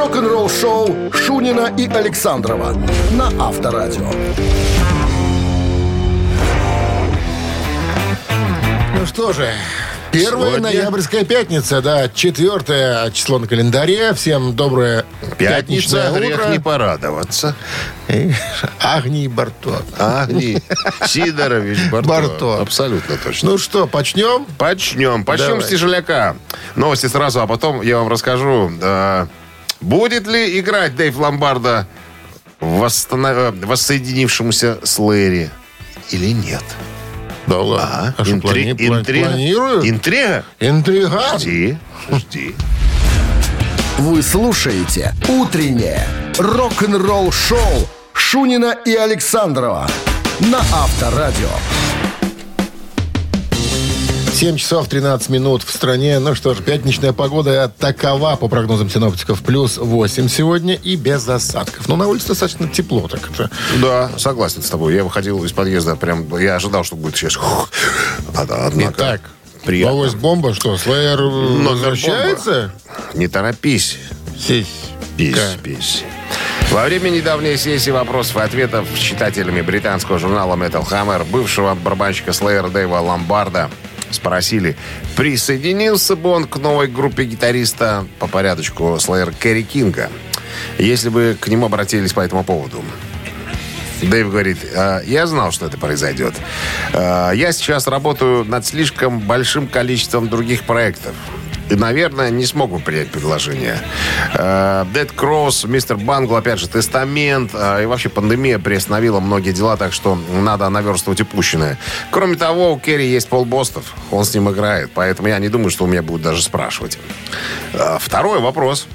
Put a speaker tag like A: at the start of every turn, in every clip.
A: рок-н-ролл-шоу Шунина и Александрова на Авторадио.
B: Ну что же, первая
C: Сегодня-
B: ноябрьская пятница, да, четвертое число на календаре. Всем доброе
C: Пятница,
B: пятничное
C: грех
B: утро.
C: не порадоваться.
B: Агний Барто.
C: Агни Сидорович Барто.
B: Барто.
C: Абсолютно точно.
B: Ну что, почнем?
C: Почнем. Почнем
B: Давай.
C: с тяжеляка. Новости сразу, а потом я вам расскажу, э, будет ли играть Дэйв Ломбарда в восстанов- воссоединившемуся с Лэри или нет.
B: Да ладно. А что,
C: Интри-
B: плани-
C: интрига?
B: планируют?
C: Интрига?
B: Интрига?
C: Жди, жди.
A: Вы слушаете «Утреннее рок-н-ролл-шоу» Шунина и Александрова на Авторадио.
B: 7 часов 13 минут в стране. Ну что ж, пятничная погода такова, по прогнозам синоптиков, плюс 8 сегодня и без осадков. Но на улице достаточно тепло. Так это...
C: Да, согласен с тобой. Я выходил из подъезда, прям, я ожидал, что будет сейчас. А, однако,
B: Итак,
C: приятно.
B: новость бомба, что, Слэйер возвращается?
C: Не торопись.
B: Сись.
C: Пись, пись. Во время недавней сессии вопросов и ответов с читателями британского журнала Metal Hammer бывшего барабанщика Slayer Дэйва Ломбарда спросили, присоединился бы он к новой группе гитариста по порядочку Slayer Кэрри Кинга, если бы к нему обратились по этому поводу. Дэйв говорит, «А, я знал, что это произойдет. А, Я сейчас работаю над слишком большим количеством других проектов. И, наверное, не смогу принять предложение. А, Dead Cross, Мистер Бангл, опять же, Тестамент. а, И вообще пандемия приостановила многие дела, так что надо наверстывать упущенное. Кроме того, у Керри есть Пол Бостов. Он с ним играет, поэтому я не думаю, что у меня будут даже спрашивать. А, Второй вопрос.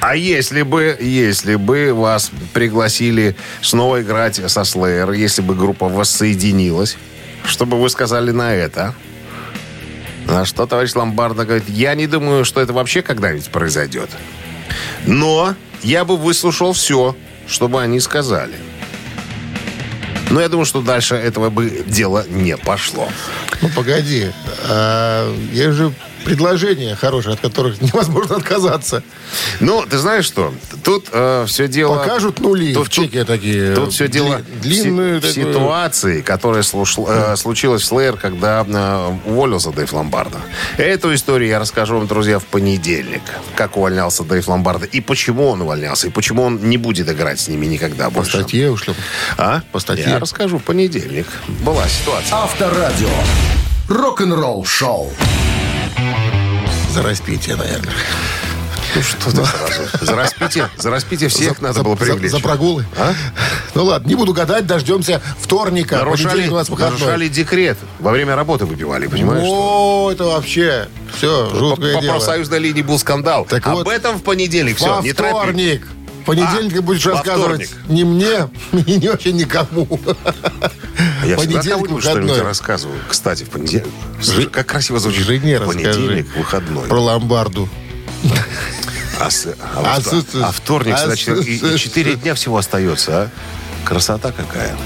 C: А если бы, если бы вас пригласили снова играть со Slayer, если бы группа воссоединилась, что бы вы сказали на это? На что товарищ Ломбардо говорит, я не думаю, что это вообще когда-нибудь произойдет. Но я бы выслушал все, что бы они сказали. Но я думаю, что дальше этого бы дело не пошло.
B: Ну, погоди. А, есть же предложения хорошие, от которых невозможно отказаться.
C: Ну, ты знаешь что? Тут все дело...
B: Покажут нули
C: Тут-
B: в чеке такие.
C: Тут все
B: дли-
C: дело
B: длинные.
C: в,
B: такой-
C: ситуации, которая слуш- э, случилась в Slayer, когда э, уволился Дэйв Ломбардо. Эту историю я расскажу вам, друзья, в понедельник. Как увольнялся Дэйв Ломбардо и почему он увольнялся, и почему он не будет играть с ними никогда
B: По
C: больше.
B: статье ушлем.
C: А?
B: По статье.
C: Я расскажу в понедельник. Была ситуация.
A: Авторадио. Рок-н-ролл-шоу.
B: За распитие, наверное.
C: Ну что ты сразу? За распитие, за распитие всех
B: За-
C: надо
B: за-
C: было
B: за-
C: привлечь.
B: За, прогулы.
C: А?
B: Ну ладно, не буду гадать, дождемся вторника.
C: Нарушали,
B: у нас
C: нарушали декрет. Во время работы выпивали, понимаешь?
B: О, это вообще все,
C: По,
B: жуткое
C: по
B: дело.
C: профсоюзной линии был скандал.
B: Так
C: Об
B: вот,
C: этом в понедельник. Все,
B: Во
C: не
B: вторник. В понедельник
C: А,
B: будешь рассказывать
C: вторник.
B: не мне и не вообще никому.
C: Я всегда
B: Понедельник
C: кому-нибудь что-нибудь рассказываю. Кстати, в понедельник. Слушай, как красиво звучит.
B: Жене.
C: Понедельник, выходной.
B: Про ломбарду.
C: А, с- а
B: А с-
C: а вторник,
B: а
C: значит,
B: с-
C: и, и четыре дня всего остается, а? Красота какая.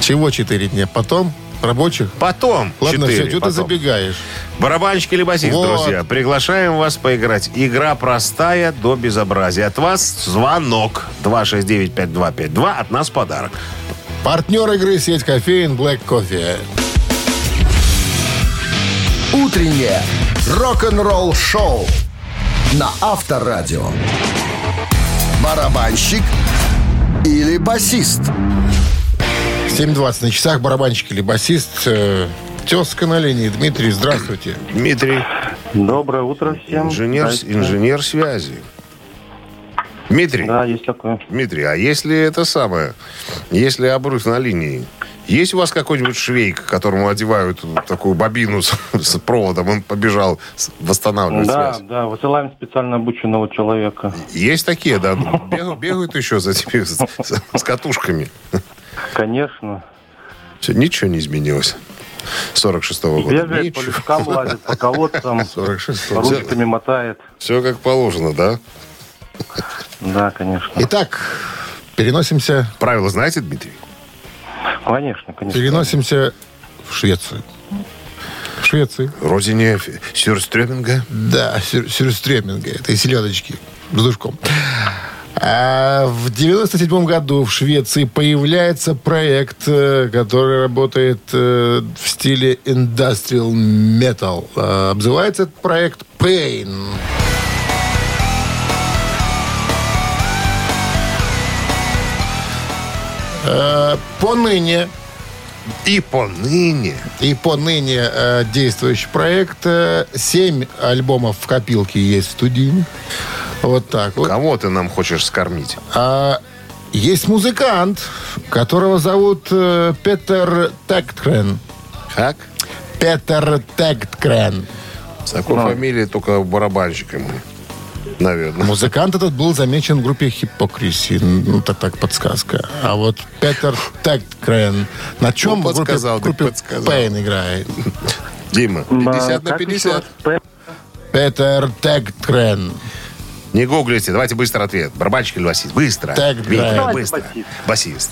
B: Чего четыре дня? Потом? Рабочих?
C: Потом.
B: Ладно,
C: четыре,
B: все, что ты забегаешь?
C: Барабанщик или басист,
B: Вот.
C: друзья, приглашаем вас поиграть. Игра простая до безобразия. От вас звонок 269-5252. От нас подарок.
B: Партнер игры сеть кофеин Black Coffee.
A: Утреннее рок-н-ролл-шоу на Авторадио. Барабанщик или басист?
B: 7.20 на часах, барабанщик или басист. Э, тезка на линии. Дмитрий, здравствуйте.
C: Дмитрий,
D: Доброе утро всем.
C: инженер,
D: Здрасте.
C: инженер связи. Дмитрий,
D: Да, есть такое.
C: Дмитрий, а если это самое, если обрыв на линии, есть у вас какой-нибудь швейк, которому одевают такую бобину с, с проводом, он побежал восстанавливать
D: Да,
C: связь?
D: да, высылаем специально обученного человека.
C: Есть такие, да? Бегают, бегают еще за тебе с, с- катушками.
D: Конечно.
C: Всё, ничего не изменилось. 46-го года.
D: Бегает, по
C: Ничего.
D: лесам лазит, по колодцам,
B: 46
D: ручками мотает.
C: Все как положено, да?
D: Да, конечно.
B: Итак, переносимся,
C: Правила знаете, Дмитрий?
D: Конечно, конечно.
B: переносимся в Швецию. В Швеции.
C: Родине Сюрстрёминга.
B: Да, сюр- сюрстреминга, этой селедочки. с душком. А в 97 году в Швеции появляется проект, э, который работает э, в стиле industrial metal. А, Обзывается этот проект Pain. Э, Поныне
C: И поныне.
B: и поныне э, действующий проект. э, Семь альбомов в копилке есть студийных. Вот так вот.
C: Кого ты нам хочешь скормить?
B: А есть музыкант, которого зовут э, Петер Текткрен.
C: Как?
B: Петер Текткрен.
C: С такой фамилией только барабанщиком. Наверное.
B: Музыкант этот был замечен в группе Хипокриси. Ну, это так подсказка. А вот Петер Текткрен на чем
C: Ну,
B: в группе,
C: подсказал,
B: в группе. Пейн играет?
C: Дима, 50 на 50.
B: Петер Текткрен.
C: Не гуглите, давайте быстро ответ. Барабанщик или басист? Быстро.
B: Так,
C: Витя,
B: да.
D: Давайте
C: быстро.
D: Басист.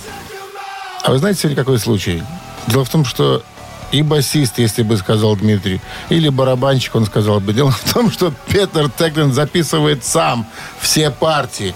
B: А вы знаете сегодня какой случай? Дело в том, что и басист, если бы сказал Дмитрий, или барабанщик, он сказал бы. Дело в том, что Петер Теглин записывает сам все партии.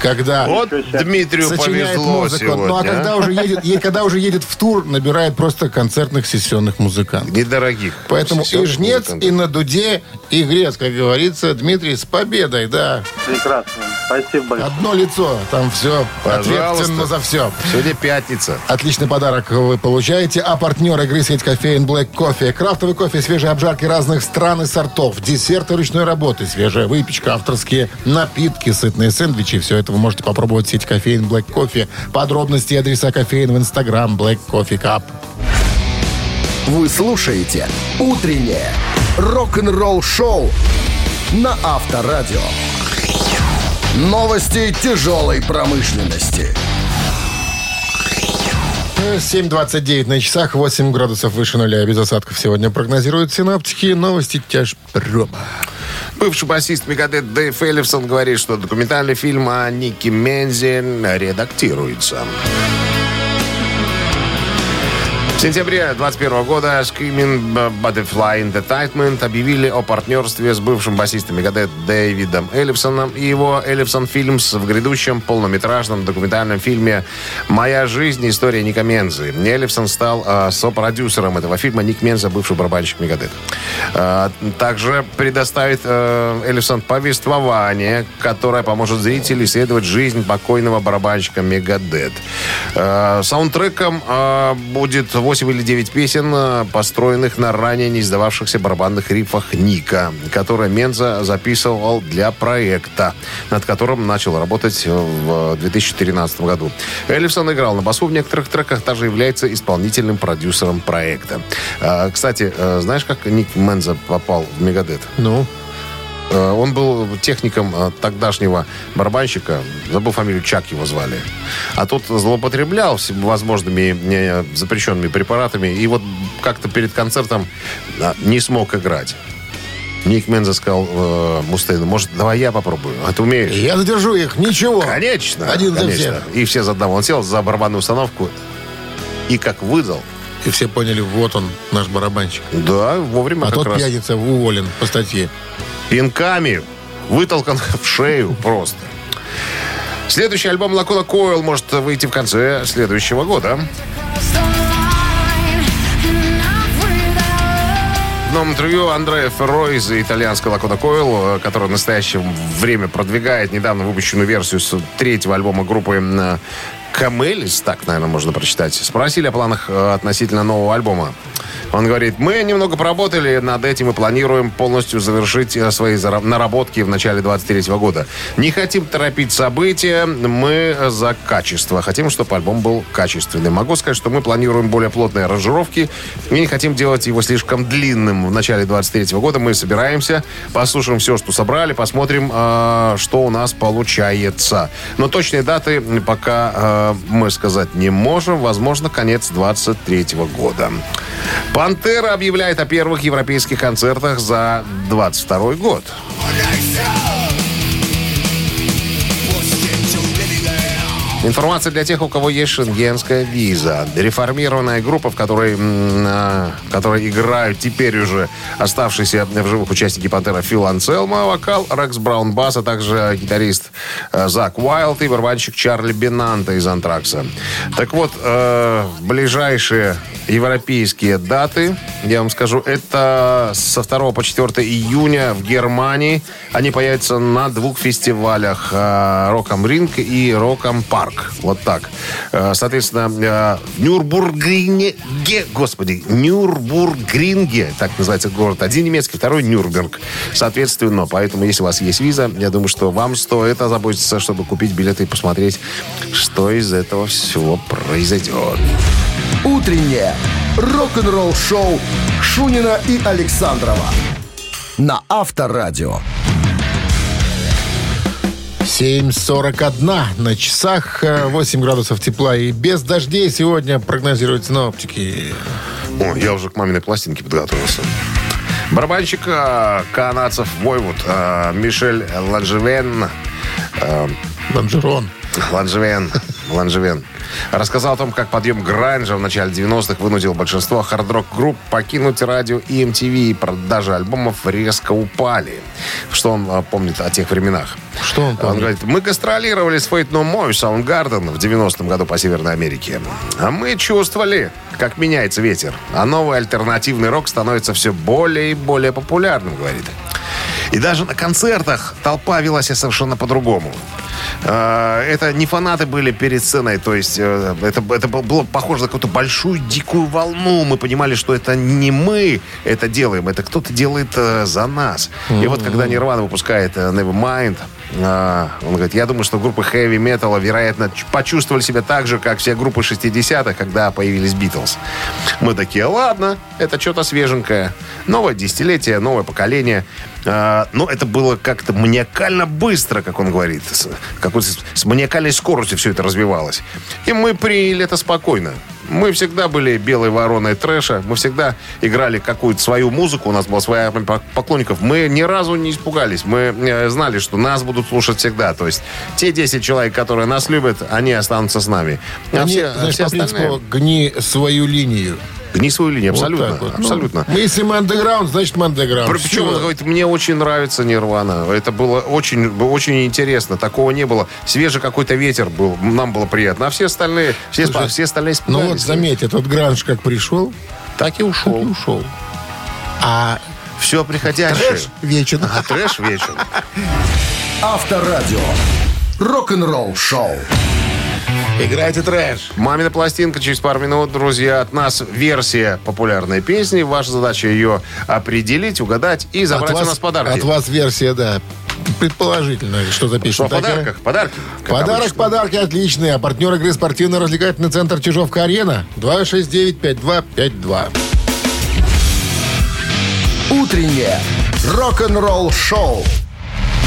B: Когда
C: Вот Дмитрию
B: сочиняет
C: повезло
B: музыку.
C: сегодня.
B: Ну а
C: а?
B: когда уже, едет, е- когда уже едет в тур, набирает просто концертных сессионных музыкантов.
C: Недорогих.
B: Поэтому и
C: Сессионных
B: жнец,
C: музыкантов.
B: и на дуде, и грец, как говорится. Дмитрий, с победой, да.
D: Прекрасно. Спасибо большое.
B: Одно лицо, там все
C: Пожалуйста.
B: ответственно за все.
C: Сегодня пятница.
B: Отличный подарок вы получаете. А партнер игры сеть кофеин Black Кофе. Крафтовый кофе, свежие обжарки разных стран и сортов. Десерты ручной работы, свежая выпечка, авторские напитки, сытные сэндвичи. Все это вы можете попробовать сеть кофеин Black Кофе. Подробности и адреса кофеин в инстаграм Black Coffee Cup.
A: Вы слушаете «Утреннее рок-н-ролл-шоу» на Авторадио. Новости тяжелой промышленности.
B: 7.29 на часах, 8 градусов выше нуля. Без осадков сегодня прогнозируют синаптики. Новости тяжпрома.
C: Бывший басист Мегадет Дэйв Эллифсон говорит, что документальный фильм о Никки Мензи редактируется. Сентябре 2021 года Screaming Butterfly Entertainment объявили о партнерстве с бывшим басистом Мегадет Дэвидом Эллифсоном и его Эллифсон Фильмс в грядущем полнометражном документальном фильме «Моя жизнь. История Ника Мензы». Эллифсон стал э, сопродюсером этого фильма. Ник Менза, бывший барабанщик Мегадет. Э, также предоставит э, Эллифсон повествование, которое поможет зрителю исследовать жизнь покойного барабанщика Мегадет. Э, саундтреком э, будет 8 или 9 песен, э, построенных на ранее не издававшихся барабанных рифах Ника, которые Менза записывал для проекта, над которым начал работать в 2013 году. Эллифсон играл на басу в некоторых треках, также является исполнительным продюсером проекта. Э, Кстати, э, знаешь, как Ник Менза попал в Мегадет?
B: Ну,
C: Э, Он был техником э, тогдашнего барабанщика, забыл фамилию, Чак его звали. А тот злоупотреблял всевозможными э, запрещенными препаратами и вот как-то перед концертом э, не смог играть. Ник Менза сказал э, Мустейну, может, давай я попробую? А ты умеешь?
B: я задержу их. Ничего.
C: Конечно.
B: Один за
C: конечно.
B: всех.
C: И все за одного. Он сел за барабанную установку и как выдал.
B: И все поняли, вот он, наш барабанщик.
C: Да, вовремя
B: А тот
C: раз.
B: пьяница уволен по статье.
C: пинками вытолкан в шею просто. Следующий альбом Лакона Койл может выйти в конце следующего года. Новом интервью Андреа Ферро из итальянской Лакона Койл, э, который в настоящее время продвигает недавно выпущенную версию с третьего альбома группы э, Камелис, так, наверное, можно прочитать, спросили о планах э, относительно нового альбома. Он говорит, мы немного поработали над этим и планируем полностью завершить э, свои наработки в начале 23 года. Не хотим торопить события, мы за качество. Хотим, чтобы альбом был качественный. Могу сказать, что мы планируем более плотные аранжировки и не хотим делать его слишком длинным. В начале 23 года мы собираемся, послушаем все, что собрали, посмотрим, э, что у нас получается. Но точные даты пока э, мы сказать не можем. Возможно, конец 23 года. Пантера объявляет о первых европейских концертах за 22 год. Информация для тех, у кого есть шенгенская виза. Реформированная группа, в которой, в которой играют теперь уже оставшиеся в живых участники «Пантера» Фил Анселма, вокал Рекс Браун Бас, а также гитарист э, Зак Уайлд и барабанщик Чарли Бенанта из «Антракса». Так вот, э, ближайшие европейские даты, я вам скажу, это со 2 по 4 июня в Германии. Они появятся на двух фестивалях э, «Роком Ринг» и «Роком Парк». Вот так. Э, соответственно, э, Нюрбургринге, господи, Нюрбургринге, так называется город. Один немецкий, второй Нюрнберг. Соответственно, поэтому, если у вас есть виза, я думаю, что вам стоит озаботиться, чтобы купить билеты и посмотреть, что из этого всего произойдет.
A: Утреннее рок-н-ролл-шоу Шунина и Александрова на Авторадио.
B: 7.41 на часах, 8 градусов тепла и без дождей сегодня прогнозируют синоптики.
C: О, я уже к маминой пластинке подготовился. Барабанщик э, канадцев Войвуд э, Мишель Ланжевен. Э,
B: Ланжерон.
C: Ланжевен. Ланжевен. Рассказал о том, как подъем гранжа в начале 90-х вынудил большинство хард-рок-групп покинуть радио и MTV, и продажи альбомов резко упали. Что он а, помнит о тех временах?
B: Что он помнит?
C: Он говорит, мы гастролировали с Faith No More, Soundgarden в 90-м году по Северной Америке. А мы чувствовали, как меняется ветер. А новый альтернативный рок становится все более и более популярным, говорит. И даже на концертах толпа вела себя совершенно по-другому. Э, Это не фанаты были перед сценой, то есть э, это, это было- похоже на какую-то большую дикую волну. Мы понимали, что это не мы это делаем, это кто-то делает э, за нас. И вот когда Нирвана выпускает Nevermind, он говорит, я думаю, что группы хэви металла, вероятно, почувствовали себя так же, как все группы 60-х, когда появились Битлз. Мы такие, ладно, это что-то свеженькое. Новое десятилетие, новое поколение. Но это было как-то маниакально быстро, как он говорит. Какой-то с- маниакальной скоростью все это развивалось. И мы приняли это спокойно. Мы всегда были белой вороной трэша. Мы всегда играли какую-то свою музыку. У нас была своя армия пок- поклонников. Мы ни разу не испугались. Мы э, знали, что нас будут слушать всегда. То есть те 10 человек, которые нас любят, они останутся с нами. А
B: Они,
C: все,
B: знаешь,
C: все
B: по принципу,
C: остальные...
B: гни свою линию.
C: Гни свою линию,
B: Вот
C: абсолютно.
B: так вот. Ну,
C: абсолютно.
B: если мы андеграунд, значит мы андеграунд.
C: Причем он говорит, мне очень нравится Нирвана. Это было очень, очень интересно. Такого не было. Свежий какой-то ветер был. Нам было приятно. А все остальные, все,
B: Слушай,
C: все остальные
B: Ну вот заметь, этот гранж как пришел,
C: Так и
B: так и
C: ушел.
B: ушел. А
C: Все приходящее.
B: трэш вечен.
C: А трэш вечер.
A: Авторадио. Рок-н-ролл шоу.
B: Играйте трэш.
C: Мамина пластинка через пару минут, друзья. От нас версия популярной песни. Ваша задача ее определить, угадать и забрать
B: от вас,
C: у нас подарки.
B: От вас версия, да. Предположительно, что за
C: Что подарках? Подарки.
B: Подарок,
C: обычно.
B: подарки отличные. А партнер игры спортивно-развлекательный центр Чижовка-Арена. 269-5252.
A: Утреннее рок-н-ролл шоу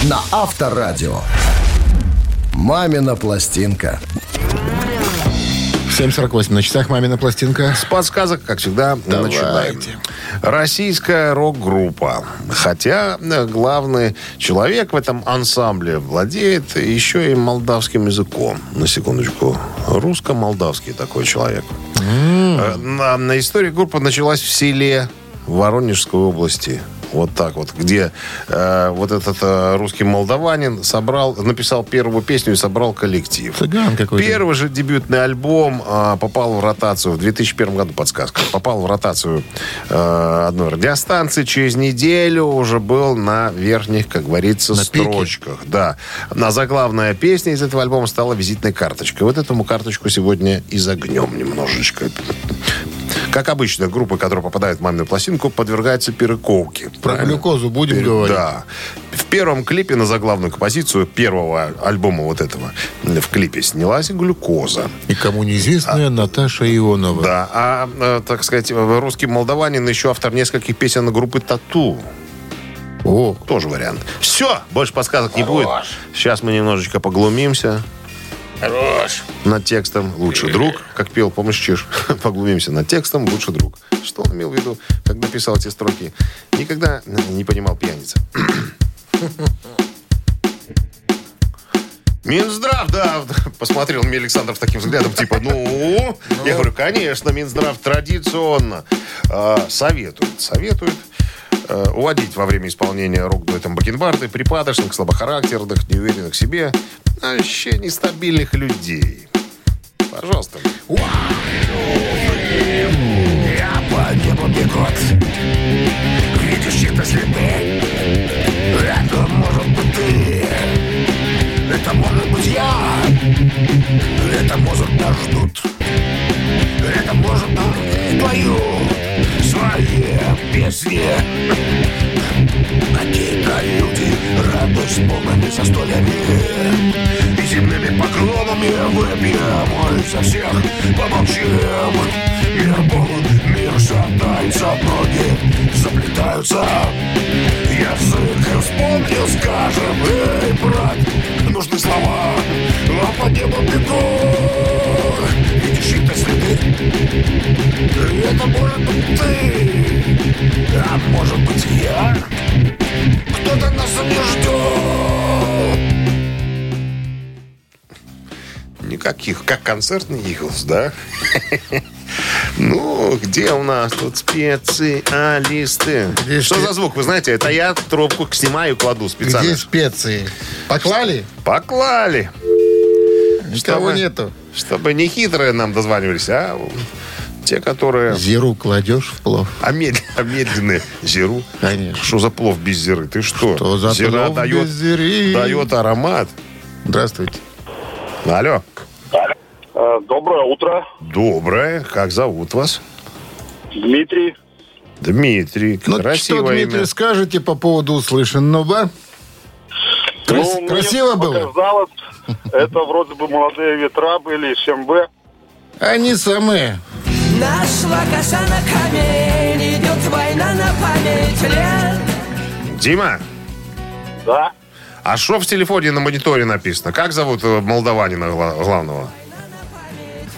A: на Авторадио. Мамина пластинка.
B: 7.48 на часах «Мамина пластинка».
C: С подсказок, как всегда,
B: Давайте.
C: начинаем. Российская рок-группа. Хотя э, главный человек в этом ансамбле владеет еще и молдавским языком. На секундочку. Русско-молдавский такой человек. Э, На, на история группы началась в селе Воронежской области. Вот так вот, где э, вот этот э, русский молдаванин собрал, написал первую песню и собрал коллектив.
B: Цыган какой-то.
C: Первый же дебютный альбом а, попал в ротацию в 2001 году, подсказка. Попал в ротацию э, одной радиостанции. Через неделю уже был на верхних, как говорится,
B: На пике.
C: строчках. Да. На заглавная песня из этого альбома стала визитной карточкой. Вот этому карточку сегодня и загнем немножечко. Как обычно, группы, которые попадают в мамину пластинку, подвергаются перековке.
B: Про
C: Правильно?
B: глюкозу будем
C: Пере-
B: говорить?
C: Да. В первом клипе на заглавную композицию первого альбома вот этого в клипе снялась глюкоза.
B: И кому неизвестная Наташа Ионова.
C: Да, а, э, так сказать, э, русский молдаванин еще автор нескольких песен группы «Тату».
B: О,
C: Тоже вариант. Все, больше подсказок не будет. Сейчас мы немножечко поглумимся. Хорош. Над текстом «Лучший друг», как пел, помнишь, Чиж? Поглумимся над текстом «Лучший друг». Что он имел в виду, когда писал эти строки? Никогда не понимал пьяница. Минздрав, да, посмотрел мне Александр таким взглядом, типа, ну, я говорю, конечно, Минздрав традиционно э, советует, советует э, уводить во время исполнения рок-дуэтом бакенбарды припадочных, слабохарактерных, неуверенных в себе, вообще нестабильных людей. Пожалуйста.
E: Я по небу бегут. Видишь чьи-то Это может быть ты. Это может быть я. Это может нас ждут Это может быть твою Свои песни. Какие-то люди радуюсь полными застольями И земными поклонами Выпьем за всех помолчим. Мир полон, мир шатается Ноги заплетаются. Язык вспомнил, скажем Эй, брат, нужны слова А по небу бегут Видишь это следы. Это может быть ты А может быть я Кто-то нас не ждет
C: Никаких, как концертный Иглс, да? Ну, где у нас тут специалисты?
B: Где
C: Что
B: спе-
C: за звук? Вы знаете, это я трубку снимаю и кладу специально.
B: Где специи? Поклали?
C: Поклали.
B: Никого
C: Чтобы-
B: нету.
C: Чтобы не хитрые нам дозванивались, а те, которые...
B: Зиру кладешь в плов.
C: А, мед- а медленные. Зиру.
B: Конечно.
C: Что за плов без зиры? Ты что?
B: Что за
C: Зира
B: плов
C: дает,
B: без зиры?
C: дает аромат.
B: Здравствуйте.
C: Алло.
D: Э, Доброе утро,
C: Доброе. Как зовут вас?
D: Дмитрий.
C: Дмитрий.
B: Ну, что,
C: Красивое
B: Дмитрий,
C: имя.
B: скажете по поводу услышанного? Крас-
D: Ну, мне
B: красиво было?
D: Показалось, это вроде бы молодые ветра были, СМБ.
B: Они самые.
F: Нашла коса на камень, идет война на память лет.
C: Дима,
D: Да.
C: а что в телефоне на мониторе написано? Как зовут э, молдаванина гла- главного?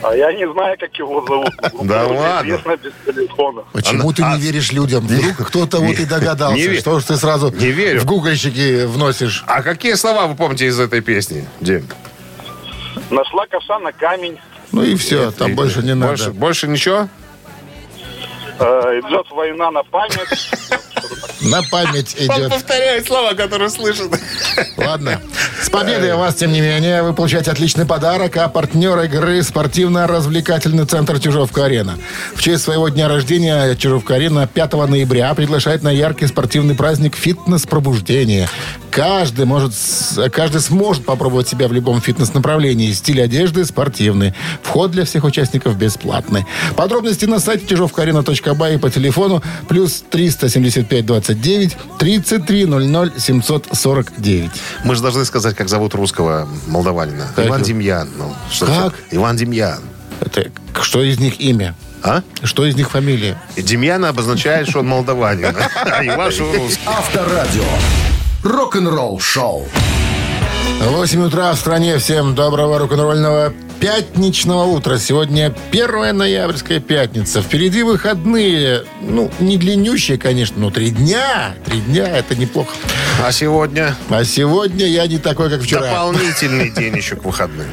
D: А я не знаю, как его зовут.
C: Да ладно.
D: Известно без телефона.
B: Почему
C: А-
B: ты
C: а-
B: не веришь людям? Вдруг кто-то вот и догадался. Что ж ты сразу
C: не верю.
B: в гугольщики вносишь?
C: А какие слова вы помните из этой песни, Дим?
D: Нашла коса на камень.
B: Ну и все, там
C: И-
B: больше не
C: больше,
B: надо.
C: Больше ничего?
D: Э, идет война на память.
B: На память идет.
C: повторяет слова, которые слышит.
B: Ладно. С победой вас, тем не менее, вы получаете отличный подарок, а партнер игры спортивно-развлекательный центр Чижовка-Арена. В честь своего дня рождения Чижовка-Арена 5 ноября приглашает на яркий спортивный праздник «Фитнес-пробуждение». Каждый, может, каждый сможет попробовать себя в любом фитнес-направлении. Стиль одежды спортивный. Вход для всех участников бесплатный. Подробности на сайте чижовкаарена.бай и по телефону плюс 375 29 33 00 749.
C: Мы же должны сказать, как зовут русского молдаванина.
B: Как
C: Иван? Демьян. Ну, что
B: Как?
C: ж, Иван Демьян.
B: Это что из них имя?
C: А?
B: Что из них фамилия?
C: И Демьян обозначает, что он молдаванин. А Иван, что русский.
A: Авторадио. Рок-н-ролл шоу.
B: 8 утра в стране. Всем доброго рок-н-ролльного пятничного утра. Сегодня 1 ноябрьская пятница. Впереди выходные. Ну, не длиннющие, конечно, но три дня. Три дня – это неплохо.
C: А сегодня
B: А сегодня я не такой, как вчера.
C: дополнительный день еще к выходным.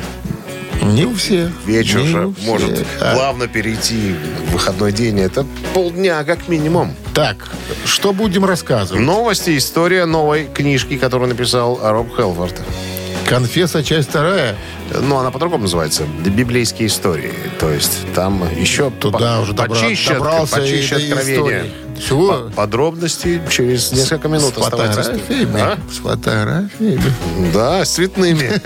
B: Не у всех.
C: Вечер
B: Не
C: же
B: всех.
C: может
B: А,
C: плавно перейти в выходной день. Это полдня как минимум.
B: Так, что будем рассказывать?
C: Новости, история новой книжки, которую написал Роб Хелфорд.
B: Конфесса, часть вторая.
C: Ну, она по-другому называется. Библейские истории. То есть там еще
B: Туда
C: по-
B: уже добра-
C: почище,
B: добрался
C: почище
B: и
C: откровения.
B: Чего?
C: По- Подробности через несколько минут
B: С фотографиями.
C: А?
B: С фотографиями.
C: Да, с цветными.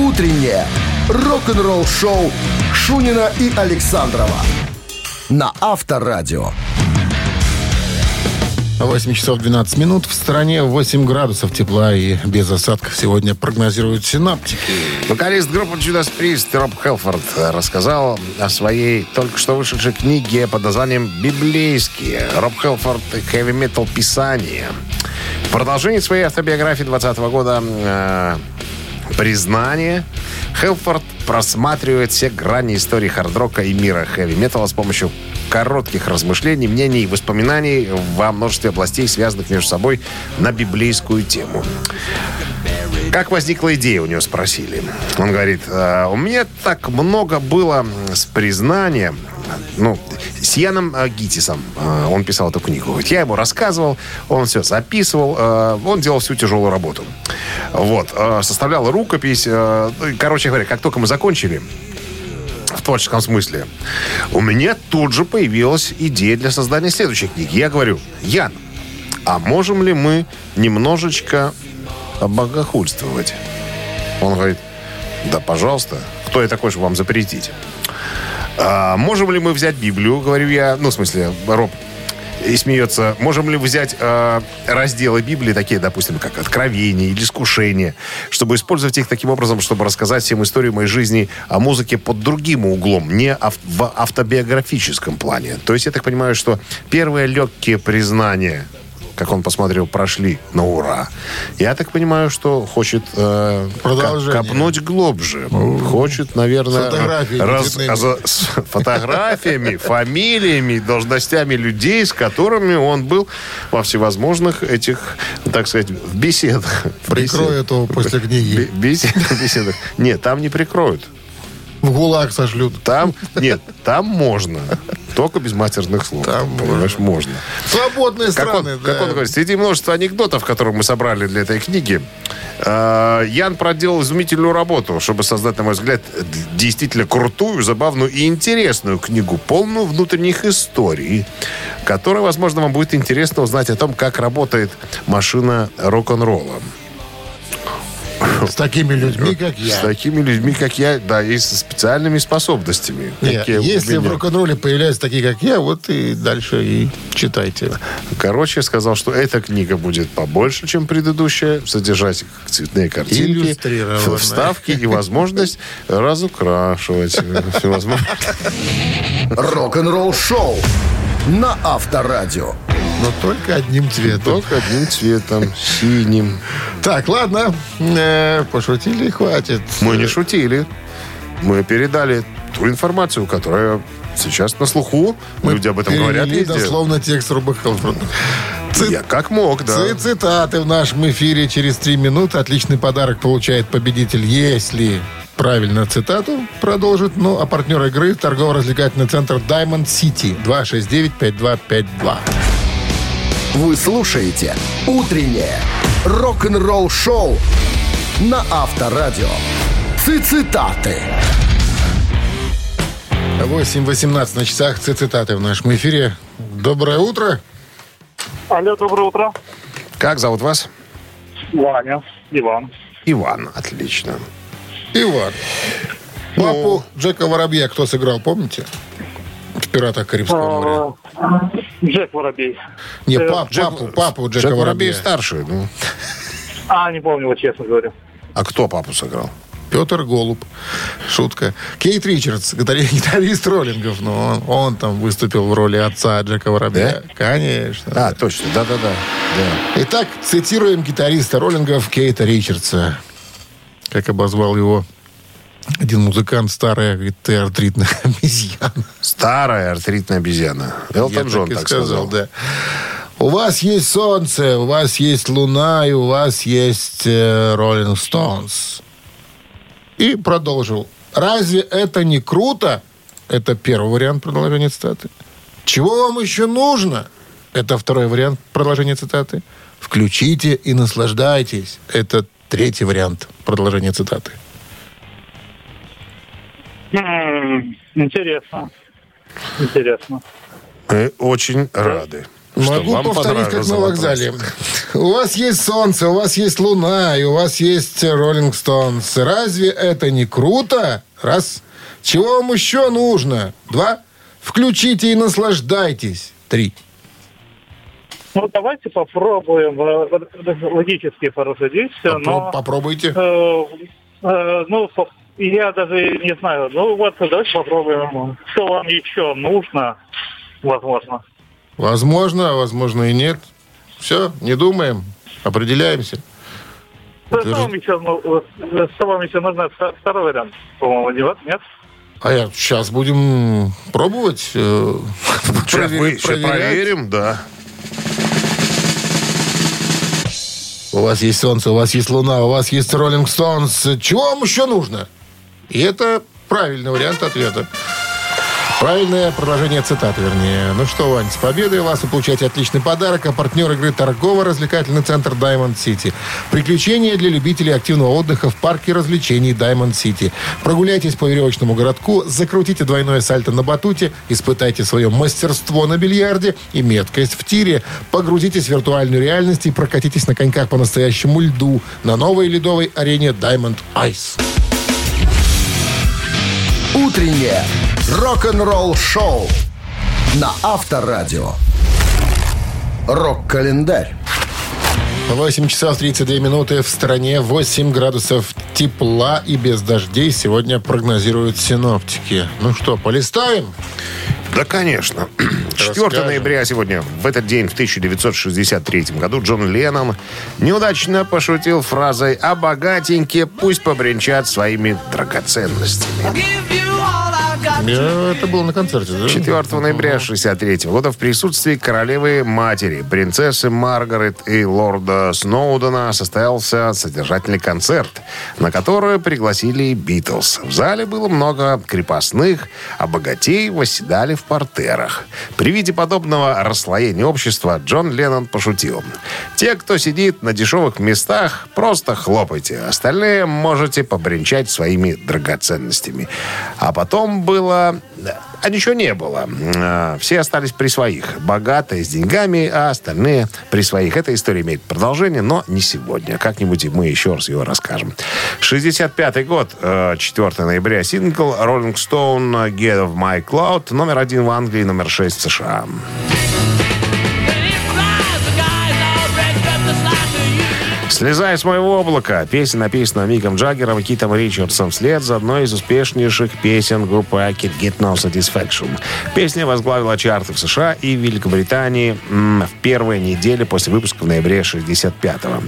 A: Утреннее рок-н-ролл шоу Шунина и Александрова на Авторадио.
B: 8 часов 12 минут. В стране 8 градусов тепла и без осадков сегодня прогнозируют синаптики.
C: Вокалист группы Judas Priest Роб Хелфорд рассказал о своей только что вышедшей книге под названием «Библейские». Роб Хелфорд «Heavy Metal Писание». В продолжении своей автобиографии 20 года э, «Признание» Хелфорд просматривает все грани истории хард-рока и мира хэви-металла с помощью коротких размышлений, мнений и воспоминаний во множестве областей, связанных между собой на библейскую тему. Как возникла идея, у него спросили. Он говорит, «А, у меня так много было с признанием, ну, с Яном э, Гитисом. э, Он писал эту книгу. Говорит, Я ему рассказывал, он все записывал, э, он делал всю тяжелую работу. Вот, составлял рукопись. ну, Короче говоря, как только мы закончили, в творческом смысле, у меня тут же появилась идея для создания следующей книги. Я говорю, Ян, а можем ли мы немножечко обогохульствовать? Он говорит, да, пожалуйста. Кто я такой, чтобы вам запретить? «А можем ли мы взять Библию, говорю я, ну, в смысле, Роб, и смеется, можем ли взять э, разделы Библии, такие, допустим, как Откровение или Искушение, чтобы использовать их таким образом, чтобы рассказать всем историю моей жизни о музыке под другим углом, не ав- в автобиографическом плане. То есть я так понимаю, что первые легкие признания, как он посмотрел, прошли на ура. Я так понимаю, что хочет э, копнуть глубже. Хочет, наверное, раз- с фотографиями, фамилиями, должностями людей, с которыми он был во всевозможных этих, так сказать, в беседах.
B: Прикроют
C: бесед-
B: его после книги.
C: бе- беседах, беседах. Нет, там не прикроют.
B: В ГУЛАГ сошлют.
C: Там, нет, там можно. Только без матерных слов.
B: Там
C: понимаешь, можно.
B: Свободные
C: Как он,
B: страны,
C: как
B: да.
C: он говорит, среди множества анекдотов, которые мы собрали для этой книги, э, Ян проделал изумительную работу, чтобы создать, на мой взгляд, действительно крутую, забавную и интересную книгу, полную внутренних историй, которая, возможно, вам будет интересно узнать о том, как работает машина рок-н-ролла.
B: С такими людьми, как
C: С
B: я.
C: такими людьми, как я, да, и со специальными способностями.
B: Не,
C: какие у
B: если в рок-н-ролле появляются такие, как я, вот и дальше и читайте.
C: Короче, сказал, что эта книга будет побольше, чем предыдущая, содержать цветные картинки, вставки и возможность разукрашивать. Всевозможно.
A: Рок-н-ролл шоу на Авторадио.
B: Но только одним цветом.
C: Только одним цветом, синим.
B: Так, ладно. Э, пошутили, хватит.
C: Мы не шутили. Мы передали ту информацию, которая сейчас на слуху.
B: Мы
C: Люди об этом говорят везде.
B: дословно текст Рубахалфорда. Цит-
C: Я как мог, да.
B: Ци- Цитаты в нашем эфире через три минуты. Отличный подарок получает победитель, если правильно цитату продолжит. Ну, а партнер игры торгово-развлекательный центр Diamond City 269-5252.
A: Вы слушаете «Утреннее рок-н-ролл-шоу» на Авторадио. Цитаты.
B: 8.18 на часах. Ци- Цитаты в нашем эфире. Доброе утро.
D: Алло, доброе утро.
C: Как зовут вас?
D: Ваня, Иван.
C: Иван. Отлично.
B: Иван. Папу Джека Воробья кто сыграл, помните? В «Пиратах Карибского моря».
D: А, Джек Воробей.
B: Не,
D: э,
B: пап- папу, папу Джека
C: Джек Воробей старший. Ну.
D: А, не помню, вот честно говоря.
C: А кто папу сыграл?
B: Петр Голуб. Шутка. Кейт Ричардс, гитари- гитарист роллингов. Но он, он там выступил в роли отца Джека Воробья. Конечно.
C: А, точно, да-да-да. да.
B: Итак, цитируем гитариста роллингов Кейта Ричардса. Как обозвал его один музыкант, старая, говорит, ты артритная обезьяна.
C: Старая артритная обезьяна. Элтон
B: Я
C: Джон
B: так
C: так сказал.
B: да. У вас есть солнце, у вас есть луна, и у вас есть Роллинг Стоунс. И продолжил. Разве это не круто? Это первый вариант продолжения цитаты. Чего вам еще нужно? Это второй вариант продолжения цитаты. Включите и наслаждайтесь. Это третий вариант продолжения цитаты.
D: Интересно. Интересно.
C: Мы очень рады. что
B: Могу
C: вам
B: повторить, как на вокзале. У вас есть солнце, у вас есть луна, и у вас есть Роллинг Стоунс. Разве это не круто? Раз. Чего вам еще нужно? Два. Включите и наслаждайтесь. Три.
D: Ну, давайте попробуем э, логически порассудить,
B: Попро-
D: но...
B: Попробуйте.
D: э, э, ну, я даже не знаю. Ну, вот давайте попробуем. Что вам еще нужно, возможно.
B: Возможно, а возможно и нет. Все, не думаем, определяемся.
D: Что вам еще, ну, э, что вам еще нужно? Вто- Второй вариант, по-моему, нет? Нет?
B: А я сейчас будем пробовать. э,
C: Сейчас
B: провер-
C: мы еще проверим, да.
B: У вас есть солнце, у вас есть луна, у вас есть Роллинг Стоунс. Чего вам еще нужно? И это правильный вариант ответа. Правильное продолжение цитаты, вернее. Ну что, Вань, с победой вас вы получаете отличный подарок, а партнер игры торгово-развлекательный центр Diamond City. Приключения для любителей активного отдыха в парке развлечений Diamond City. Прогуляйтесь по веревочному городку, закрутите двойное сальто на батуте, испытайте свое мастерство на бильярде и меткость в тире. Погрузитесь в виртуальную реальность и прокатитесь на коньках по настоящему льду на новой ледовой арене Diamond Ice.
A: Утреннее рок-н-ролл-шоу на Авторадио. Рок-календарь.
B: 8 часов 32 минуты в стране, 8 градусов тепла и без дождей сегодня прогнозируют синоптики. Ну что, полистаем?
C: Да, конечно. 4
B: Расскажем.
C: ноября сегодня, в этот день, в 1963 году, Джон Леннон неудачно пошутил фразой «А богатенькие пусть побренчат своими драгоценностями».
B: Э, Это было на концерте, да?
C: 4 ноября 1963 года в присутствии королевы матери, принцессы Маргарет и лорда Сноудена состоялся содержательный концерт, на который пригласили Битлз. В зале было много крепостных, а богатей восседали в портерах. При виде подобного расслоения общества Джон Леннон пошутил. «Те, кто сидит на дешевых местах, просто хлопайте. Остальные можете побренчать своими драгоценностями». А потом было... А ничего не было. А, Все остались при своих. Богатые, с деньгами, а остальные при своих. Эта история имеет продолжение, но не сегодня. Как-нибудь мы еще раз его расскажем. 65 год, э, 4 ноября, сингл Rolling Stone «Get of My Cloud», номер один в Англии, номер 6 в США. «Слезай с моего облака». Песня написана Миком Джаггером и Китом Ричардсом вслед за одной из успешнейших песен группы Can Get No Satisfaction. Песня возглавила чарты в США и Великобритании в первые недели после выпуска в ноябре 65-го.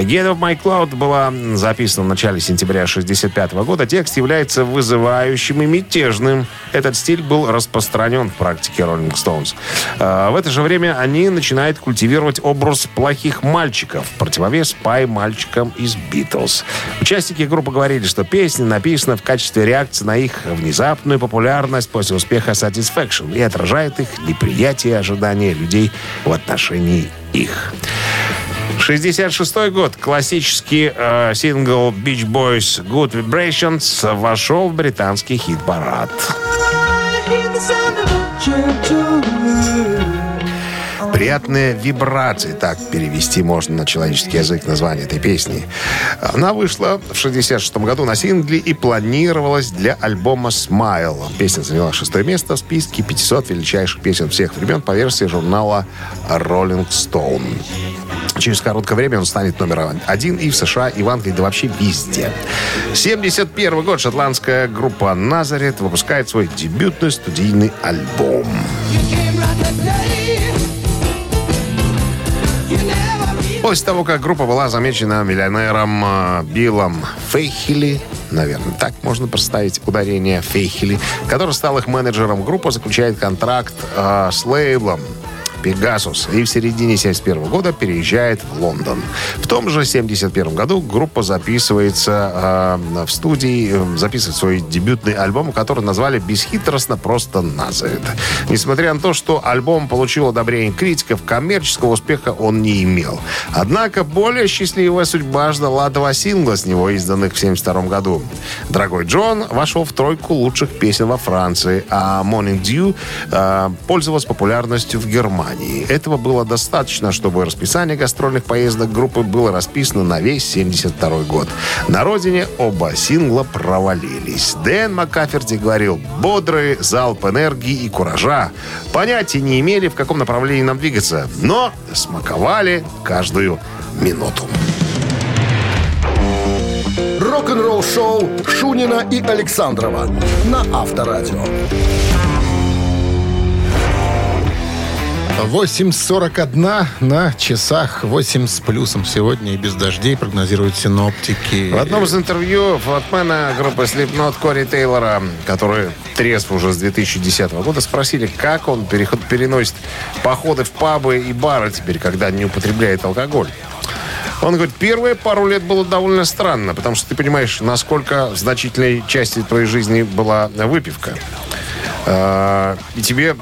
C: «Get of My Cloud» была записана в начале сентября 65 года. Текст является вызывающим и мятежным. Этот стиль был распространен в практике Rolling Stones. А, В это же время они начинают культивировать образ плохих мальчиков, в противовес пай-мальчикам из Битлз. Участники группы говорили, что песня написана в качестве реакции на их внезапную популярность после успеха Satisfaction и отражает их неприятие и ожидания людей в отношении их. 66 год. Классический э, сингл Beach Boys Good Vibrations вошел в британский хит-парад. Приятные вибрации, так перевести можно на человеческий язык название этой песни. Она вышла в 66 году на сингле и планировалась для альбома Smile. Песня заняла шестое место в списке 500 величайших песен всех времен по версии журнала Rolling Stone. Через короткое время он станет номером один и в США, и в Англии, да вообще везде. 71 год шотландская группа «Назарет» выпускает свой дебютный студийный альбом. После того, как группа была замечена миллионером э, Биллом Фейхили, наверное, так можно поставить ударение Фейхили, который стал их менеджером, группа заключает контракт э, с лейблом Пегасус и в середине 71 года переезжает в Лондон. В том же 71 году группа записывается э, в студии, э, записывает свой дебютный альбом, который назвали бесхитростно просто «Назарет». Несмотря на то, что альбом получил одобрение критиков, коммерческого успеха он не имел. Однако более счастливая судьба ждала два сингла с него, изданных в 72 году. «Дорогой Джон» вошел в тройку лучших песен во Франции, а «Morning Dew» э, пользовалась популярностью в Германии. Этого было достаточно, чтобы расписание гастрольных поездок группы было расписано на весь 72 год. На родине оба сингла провалились. Дэн Маккаферти говорил «бодрый залп энергии и куража». Понятия не имели, в каком направлении нам двигаться, но смаковали каждую минуту.
A: Рок-н-ролл-шоу Шунина и Александрова на Авторадио.
B: 8.41 на часах. 8 с плюсом сегодня и без дождей прогнозируют синоптики.
C: В одном из интервью фронтмена группы Slipknot Кори Тейлора, который трезв уже с 2010 года, спросили, как он переход, переносит походы в пабы и бары теперь, когда не употребляет алкоголь. Он говорит, первые пару лет было довольно странно, потому что ты понимаешь, насколько значительной части твоей жизни была выпивка. А, И тебе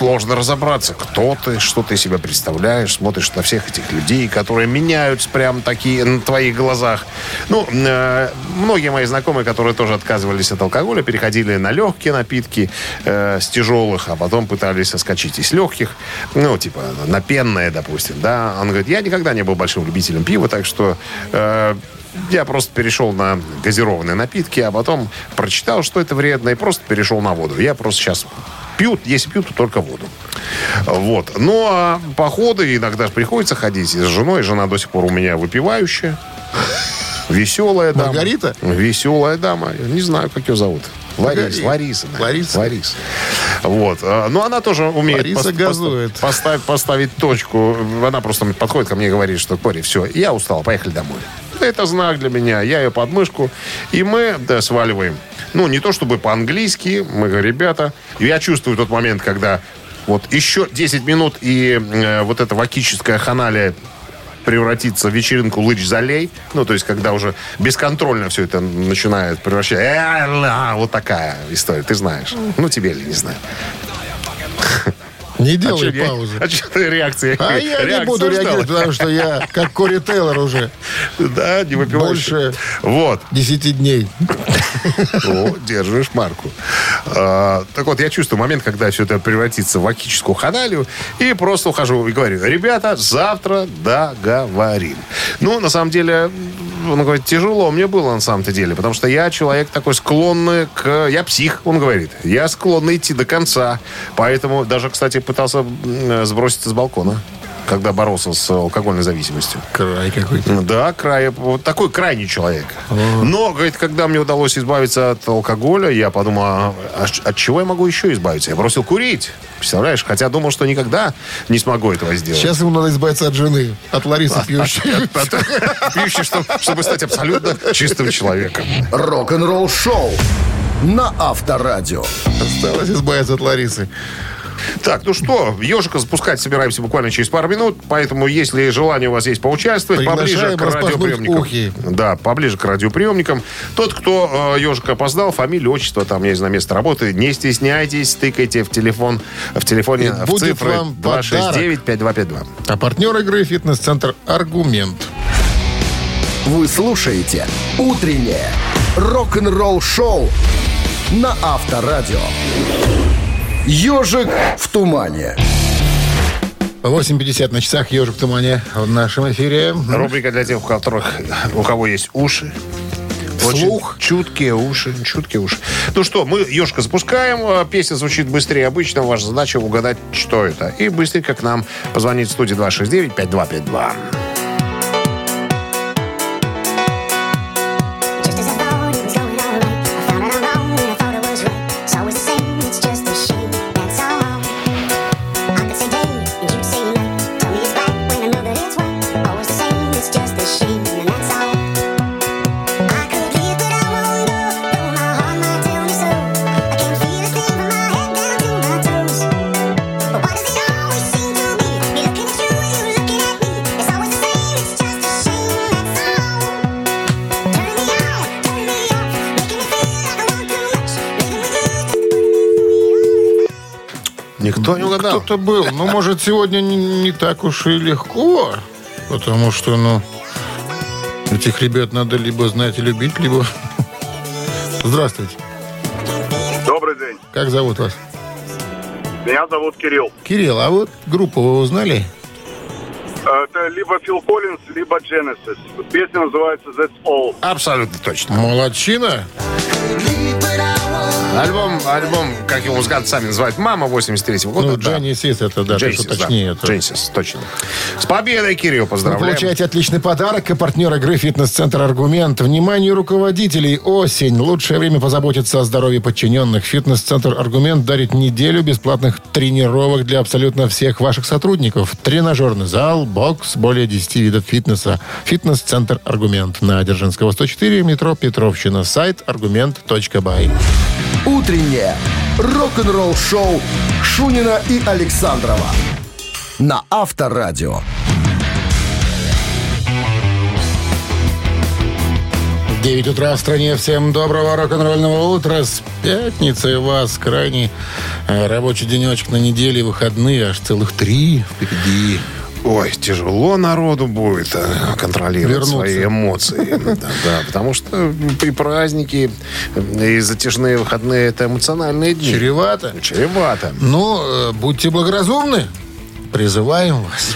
C: сложно разобраться, кто ты, что ты себя представляешь, смотришь на всех этих людей, которые меняются прям такие на твоих глазах. Ну, э, многие мои знакомые, которые тоже отказывались от алкоголя, переходили на легкие напитки э, с тяжелых, а потом пытались соскочить из легких, ну, типа на пенное, допустим, да. Он говорит, я никогда не был большим любителем пива, так что... э, я просто перешел на газированные напитки, а потом прочитал, что это вредно, и просто перешел на воду. Я просто сейчас пью, если пью, то только воду. Вот. Ну, а походы иногда приходится ходить с женой. Жена до сих пор у меня выпивающая. Веселая дама.
B: Маргарита?
C: Веселая дама. Не знаю, как ее зовут. Лариса. наверное.
B: Лариса?
C: Лариса. Вот. А, Ну, она тоже умеет
B: Лариса газует.
C: поставить, поставить точку. Она просто подходит ко мне и говорит, что, Кори, все, я устал, поехали домой. Это знак для меня. Я ее под мышку. И мы да, сваливаем. Ну, не то чтобы по-английски. Мы говорим, ребята, я чувствую тот момент, когда вот еще 10 минут и э, вот эта вакическая ханалия превратится в вечеринку лыч-залей. Ну, то есть, когда уже бесконтрольно все это начинает превращаться. Э, ла, Вот такая история, ты знаешь. Ну, тебе ли, не знаю.
B: Не
C: А
B: делай
C: я-
B: паузы.
C: А что ты реакции?
B: А я не
C: реакцию
B: буду
C: ждал?
B: реагировать, потому что я как Кори Тейлор уже
C: Да, не выпиваешь.
B: Больше.
C: Вот.
B: 10 дней.
C: О, держишь марку. А, так вот, я чувствую момент, когда все это превратится в вакическую ханалию, и просто ухожу и говорю, ребята, завтра договорим. Ну, на самом деле, он говорит, тяжело мне было на самом-то деле, потому что я человек такой склонный к... Я псих, он говорит. Я склонный идти до конца. Поэтому даже, кстати, пытался сброситься с балкона, когда боролся с алкогольной зависимостью.
B: Край какой-то.
C: Да, край, вот такой крайний человек. Но, говорит, когда мне удалось избавиться от алкоголя, я подумал, а, а от чего я могу еще избавиться? Я бросил курить. Представляешь? Хотя думал, что никогда не смогу этого сделать.
B: Сейчас ему надо избавиться от жены, от Ларисы пьющей.
C: Пьющий, чтобы, чтобы стать абсолютно чистым человеком.
A: Рок-н-ролл шоу на Авторадио.
B: Осталось избавиться от Ларисы.
C: Так, ну что, ежика запускать собираемся буквально через пару минут, поэтому, если желание у вас есть поучаствовать, поближе к радиоприемникам.
B: ухи.
C: Да, поближе к радиоприемникам. Тот, кто э, ежика опоздал, фамилия, отчество, там, я не знаю, место работы, не стесняйтесь, тыкайте в телефон, в телефоне,
B: И
C: в цифры
B: вам подарок.
C: 269-5252.
B: А партнер игры «Фитнес-центр Аргумент».
A: Вы слушаете «Утреннее рок-н-ролл шоу» на Авторадио. «Ежик в тумане».
B: 8.50 на часах «Ежик в тумане» в нашем эфире.
C: Рубрика для тех, у которых, у кого есть уши. Очень
B: Слух.
C: чуткие уши, чуткие уши. Ну что, мы ежка запускаем. а, Песня звучит быстрее обычно. Ваша задача угадать, что это. И быстренько к нам позвонить в студии 269-5252.
B: Может, сегодня не, не так уж и легко. Потому что, ну, этих ребят надо либо знать и любить, либо... Здравствуйте.
G: Добрый день.
B: Как зовут вас?
G: Меня зовут Кирилл.
B: Кирилл, а вот группу вы узнали?
G: Это либо Фил Коллинз, либо Genesis. Песня называется That's All.
C: Абсолютно точно.
B: Молодчина.
C: Альбом, альбом, как его музыканты сами называют, «Мама» 83-го года.
B: Ну,
C: да.
B: Дженни Сис, это, да, что точнее. это.
C: Дженсис, точно. С победой, Кирилл,
B: Вы
C: поздравляем.
B: получаете отличный подарок и партнер игры «Фитнес-центр Аргумент». Внимание руководителей! Осень. Лучшее время позаботиться о здоровье подчиненных. «Фитнес-центр Аргумент» дарит неделю бесплатных тренировок для абсолютно всех ваших сотрудников. Тренажерный зал, бокс, более 10 видов фитнеса. «Фитнес-центр Аргумент» на Дзержинского, 104, метро Петровщина. Сайт аргумент.бай.
A: Утреннее рок-н-ролл-шоу Шунина и Александрова на Авторадио.
B: 9 утра в стране. Всем доброго рок-н-ролльного утра. С у вас крайний э, рабочий денечек на неделе, выходные аж целых три впереди.
C: Ой, тяжело народу будет э, контролировать
B: Вернуться.
C: свои эмоции. Да, да, потому что при празднике э, и затяжные выходные это эмоциональные дни.
B: Чревато.
C: Чревато.
B: Ну, э, будьте благоразумны. Призываем вас.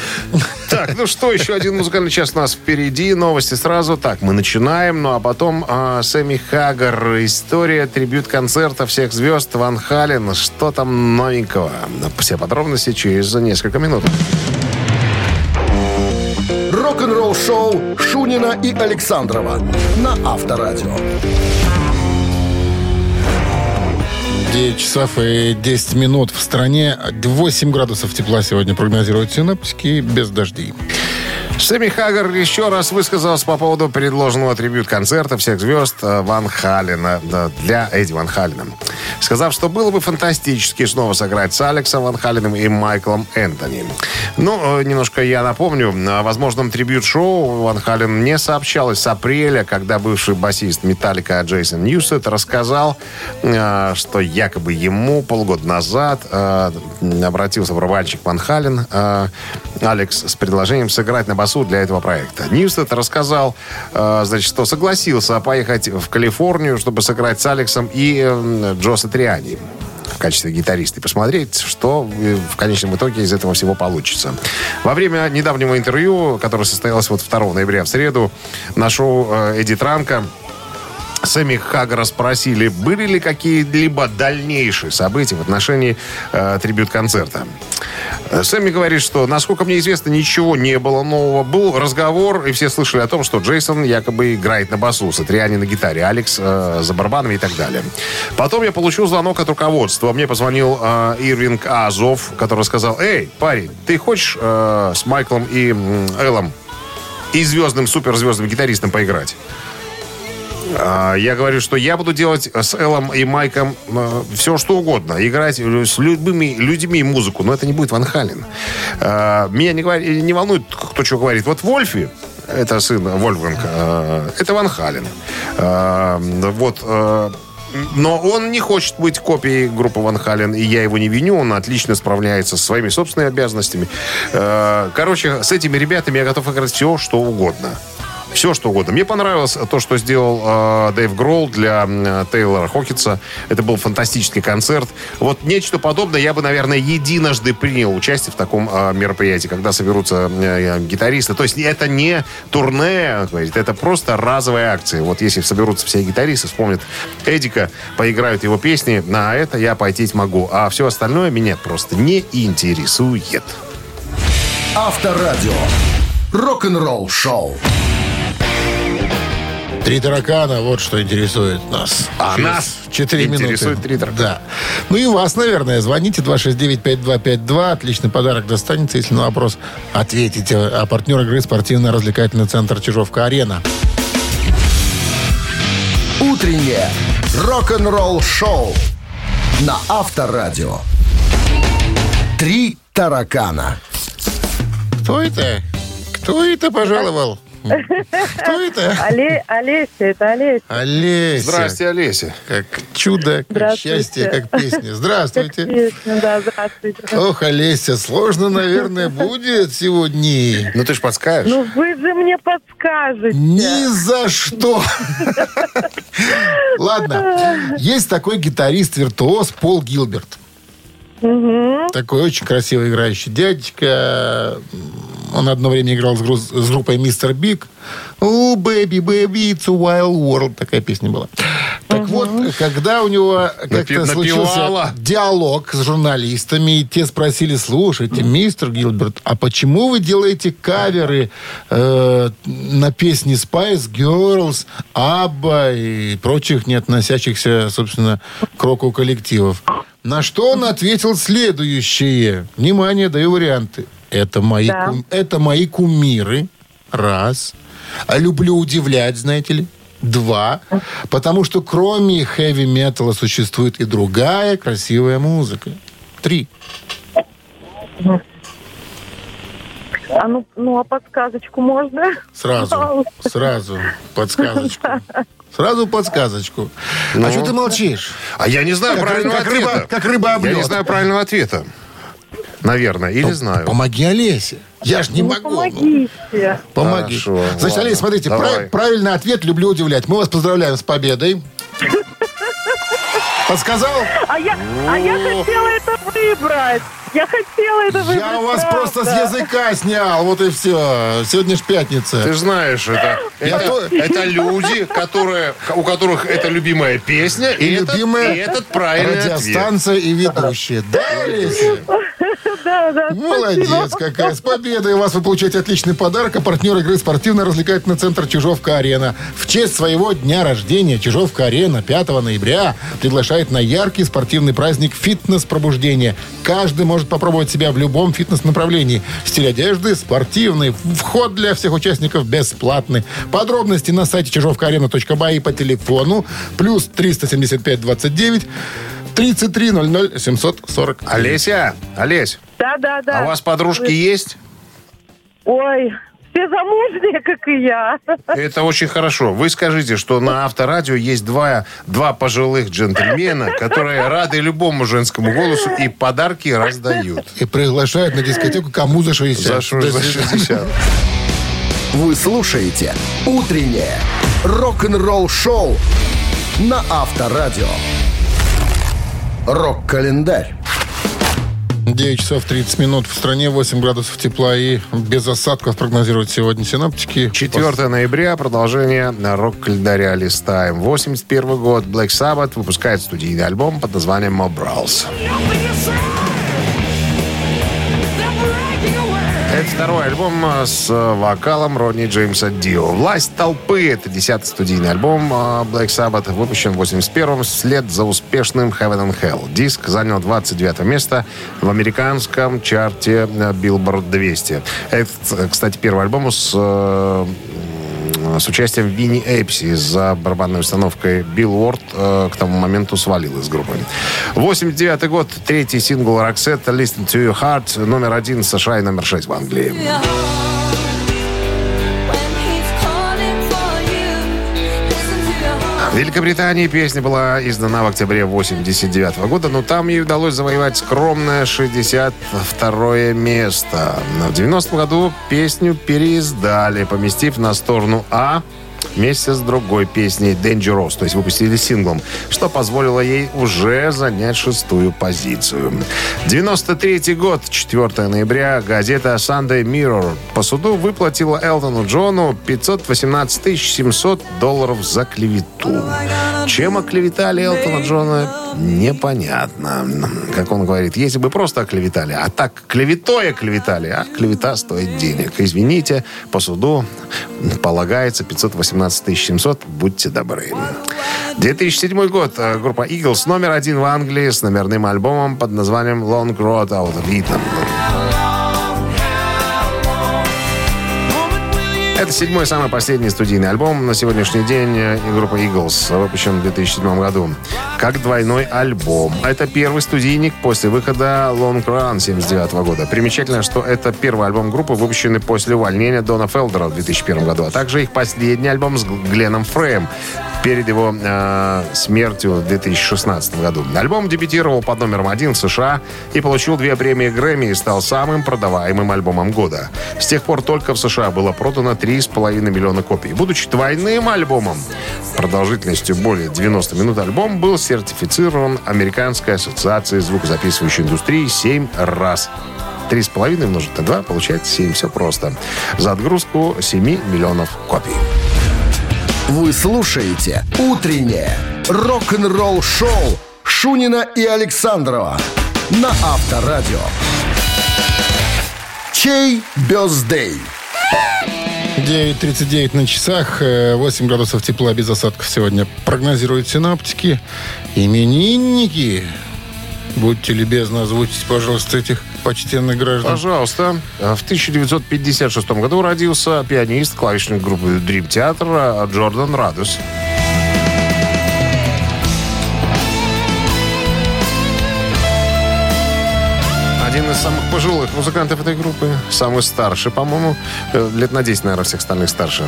C: Так, ну что, еще один музыкальный час у нас впереди. Новости сразу. Так, мы начинаем. Ну, а потом а, Сэмми Хаггар. История трибют концерта всех звезд Ван Хален. Что там новенького? Все подробности через несколько минут.
A: Рок-н-ролл-шоу Шунина и Александрова на Авторадио.
B: 9 часов и 10 минут в стране. 8 градусов тепла сегодня прогнозируют синоптики без дождей.
C: Сэмми Хаггар еще раз высказался по поводу предложенного трибют концерта всех звезд э, Ван Халена да, для Эдди Ван Халена. Сказав, что было бы фантастически снова сыграть с Алексом Ван Халеном и Майклом Энтони. Ну, э, немножко я напомню, о возможном трибют-шоу Van Halen не сообщалось с апреля, когда бывший басист Металлика Джейсон Ньюстед рассказал, э, что якобы ему полгода назад э, обратился барабанщик Van Halen э, Алекс с предложением сыграть на басу для этого проекта. Ньюстед рассказал, э, значит, что согласился поехать в Калифорнию, чтобы сыграть с Алексом и э, Джо Сатриани в качестве гитариста и посмотреть, что э, в конечном итоге из этого всего получится. Во время недавнего интервью, которое состоялось вот 2 ноября в среду на шоу Эдди Транка, Сэмми Хаггара спросили, были ли какие-либо дальнейшие события в отношении э, трибют-концерта. Э, Сэмми говорит, что, насколько мне известно, ничего не было нового. Был разговор, и все слышали о том, что Джейсон якобы играет на басу, Сатриани на гитаре, Алекс э, за барабанами и так далее. Потом я получил звонок от руководства. Мне позвонил э, Ирвинг Азов, который сказал, «Эй, парень, ты хочешь э, с Майклом и м, Эллом и звездным, суперзвездным гитаристом поиграть?» А, Я говорю, что я буду делать с Эллом и Майком э, все, что угодно. Играть с любыми людьми музыку, но это не будет Ван Хален. А, Меня не, говори- не волнует, кто что говорит. Вот Вольфи, это сын Вольфганг, э, это Ван Хален. А, Вот э, но он не хочет быть копией группы Ван Хален, и я его не виню, он отлично справляется со своими собственными обязанностями. Короче, с этими ребятами я готов играть все, что угодно. Все, что угодно. Мне понравилось то, что сделал э, Дэйв Гролл для э, Тейлора Хокетса. Это был фантастический концерт. Вот нечто подобное я бы, наверное, единожды принял участие в таком э, мероприятии, когда соберутся э, гитаристы. То есть это не турне, говорит, это просто разовая акция. Вот если соберутся все гитаристы, вспомнят Эдика, поиграют его песни, на это я пойти могу. А все остальное меня просто не интересует.
A: Авторадио. Рок-н-ролл-шоу.
B: Три таракана, вот что интересует нас.
C: А
B: Через
C: нас
B: четыре минуты.
C: интересует три таракана.
B: Да. Ну и вас, наверное. Звоните 269-5252. Отличный подарок достанется, если на вопрос ответите. А партнер игры спортивно-развлекательный центр Чижовка-Арена.
A: Утреннее рок-н-ролл-шоу на Авторадио. Три таракана.
B: Кто это? Кто это пожаловал? Кто это?
H: Але, Олеся, это Олеся.
B: Олеся.
C: Здрасте, Олеся.
B: Как чудо, как
H: Здравствуйте.
B: счастье, как песня.
H: Как
B: Здравствуйте.
H: песня, да, здравствуйте.
B: Ох, Олеся, сложно, наверное, будет сегодня.
C: Ну ты ж подскажешь.
H: Ну вы же мне подскажете.
B: Ни за что. Ладно. Есть такой гитарист-виртуоз Пол Гилберт. Такой очень красиво играющий дядечка. Он одно время играл с, гру- с группой Мистер Биг. «Oh, baby, baby, it's a wild world». Такая песня была. Так вот, когда у него как-то случился диалог с журналистами, и те спросили, слушайте, мистер Гилберт, а почему вы делаете каверы э, на песни Spice Girls, ABBA и прочих, не относящихся, собственно, к року коллективов? На что он ответил следующее. Внимание, даю варианты. Это мои,
H: Да.
B: кум- это мои кумиры. Раз. А люблю удивлять, знаете ли. Два. Потому что кроме хэви-металла существует и другая красивая музыка. Три.
H: А ну, ну, а подсказочку можно?
B: Сразу,
H: Пожалуйста.
B: сразу подсказочку. Сразу подсказочку.
C: Ну.
B: А что ты молчишь?
C: А я не знаю
B: Как
C: правильного
B: рыба- как рыба-
C: ответа.
B: как рыба
C: Я не знаю правильного ответа. Наверное, или знаю.
B: Помоги Олесе. Я ж не
H: Ну,
B: могу.
H: помогите.
B: Помоги.
C: Хорошо,
B: Значит,
C: ладно,
B: Олесь, смотрите, прав- правильный ответ люблю удивлять. Мы вас поздравляем с победой. Подсказал?
H: А я, а я хотела это выбрать. Я хотела это выбрать.
B: Я у вас
H: правда.
B: просто с языка снял. Вот и все. Сегодня ж пятница.
C: Ты же знаешь, это, это,
B: то-
C: это люди, которые, у которых это любимая песня, и,
B: И
C: этот,
B: любимая
C: и этот правильный ответ.
B: радиостанция и ведущие. Да, Олеся?
H: Да, да.
B: Молодец какая. С победой вас вы получаете отличный подарок. А партнер игры спортивно-развлекательный центр «Чижовка-арена». В честь своего дня рождения «Чижовка-арена» 5 ноября приглашает на яркий спортивный праздник «Фитнес-пробуждение». Каждый может попробовать себя в любом фитнес-направлении. Стиль одежды спортивный. Вход для всех участников бесплатный. Подробности на сайте чижовкаарена.бай и по телефону плюс 375 29 33 00 740.
C: Олеся, Олесь,
H: Да, да, да.
C: а у вас подружки есть?
H: Ой, все замужние, как и я.
C: Это очень хорошо. Вы скажите, что на авторадио есть два, два пожилых джентльмена, которые рады любому женскому голосу и подарки раздают.
B: И приглашают на дискотеку кому за 60.
C: За, шу- за 60.
A: Вы слушаете «Утреннее рок-н-ролл-шоу» на Авторадио. Рок-календарь.
B: 9 часов 30 минут. В стране 8 градусов тепла и без осадков прогнозируют сегодня синоптики.
C: 4 ноября, продолжение на рок-календаря листаем. 81 год. Black Sabbath выпускает студийный альбом под названием Mob Rules. Это второй альбом э, с э, вокалом Ронни Джеймса Дио. «Власть толпы» — это десятый студийный альбом э, Black Sabbath, выпущен в 81-м вслед за успешным Heaven and Hell. Диск занял 29 место в американском чарте Billboard 200. Это, кстати, первый альбом с с участием Винни Эйпси за барабанной установкой Билл Уорд э, к тому моменту свалил из группы. 89 год, третий сингл Roxette Listen to Your Heart, номер один в США и номер шесть в Англии. В Великобритании песня была издана в октябре 89 года, но там ей удалось завоевать скромное 62 место. В 90 году песню переиздали, поместив на сторону А вместе с другой песней Dangerous, то есть выпустили синглом, что позволило ей уже занять шестую позицию. 93 год, 4 ноября, газета Sunday Mirror по суду выплатила Элтону Джону 518 700 долларов за клевету. Чем оклеветали Элтона Джона, непонятно. Как он говорит, если бы просто оклеветали, а так клеветой оклеветали, а клевета стоит денег. Извините, по суду полагается 518 700, будьте добры. 2007 год. Э, Группа Eagles номер один в Англии с номерным альбомом под названием Long Road Out of Eden. Это седьмой, самый последний студийный альбом на сегодняшний день э, и группа Eagles, выпущен в 2007 году, как двойной альбом. Это первый студийник после выхода Long Run 79 года. Примечательно, что это первый альбом группы, выпущенный после увольнения Дона Фелдера в 2001 году, а также их последний альбом с Гленном Фреем перед его э, смертью в 2016 году. Альбом дебютировал под номером один в США и получил две премии Грэмми и стал самым продаваемым альбомом года. С тех пор только в США было продано 3,5 миллиона копий. Будучи двойным альбомом, продолжительностью более 90 минут, альбом был сертифицирован Американской ассоциацией звукозаписывающей индустрии 7 раз. 3,5 умножить на 2 получается 7. Все просто. За отгрузку 7 миллионов копий.
A: Вы слушаете «Утреннее рок-н-ролл-шоу» Шунина и Александрова на Авторадио. Чей бездей?
B: 9.39 на часах, э, 8 градусов тепла без осадков сегодня прогнозируют синаптики. Именинники. Будьте любезны, озвучить, пожалуйста, этих почтенных граждан.
C: Пожалуйста. В 1956 году родился пианист, клавишник группы Dream Theater Джордан Радус. Один из самых пожилых музыкантов этой группы. Самый старший, по-моему. Э, Лет на 10, наверное, всех остальных старше.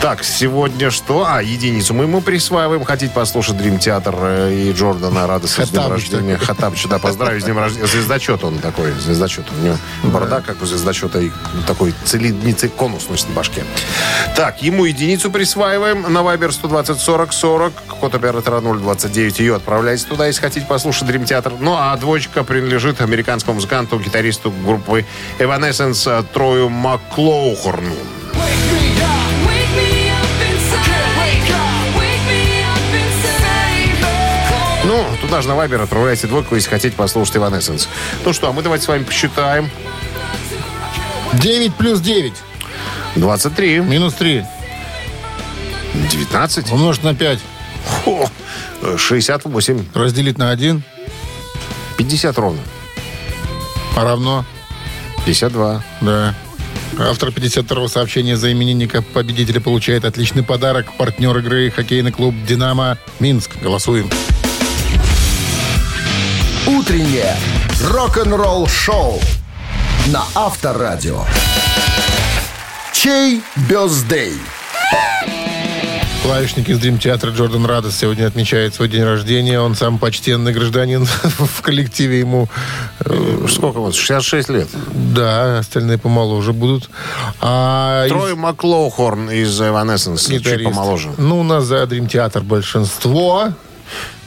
C: Так, сегодня что? А, единицу мы ему присваиваем. Хотите послушать Дрим Театр э, и Джордана Радоса с днем рождения? Хаттабыча, да, поздравить с днем рождения. Звездочет он такой, звездочет. У него борода, как у звездочета, и такой цилиндр, конус носит на башке. Так, ему единицу присваиваем на Viber 120 40 40, код оператора 029. Ее отправляйте туда, если хотите послушать Дрим Театр. Ну, а двоечка принадлежит американскому музыканту, гитаристу группы Evanescence Трою Маклоухорну. Ну, туда же на Вайбер отправляйте двойку, если хотите послушать Evanescence. Ну что, а мы давайте с вами посчитаем.
B: 9 плюс 9.
C: 23,
B: Минус 3.
C: 19,
B: Умножить на 5.
C: О, 68,
B: Разделить на 1.
C: 50 ровно,
B: Равно.
C: 52.
B: Да. Автор 52-го сообщения за именинника победителя получает отличный подарок. Партнер игры хоккейный клуб «Динамо» Минск. Голосуем.
A: Утреннее рок-н-ролл-шоу на Авторадио. Чей бездей?
B: Клавишник из Дрим Театра Джордан Радос сегодня отмечает свой день рождения. Он сам почтенный гражданин в коллективе ему. э,
C: Сколько вот? 66 лет.
B: Да, остальные помоложе будут. А из-
C: Трой Маклоухорн из Evanescence, чуть помоложе.
B: Ну, у нас за Дрим Театр большинство.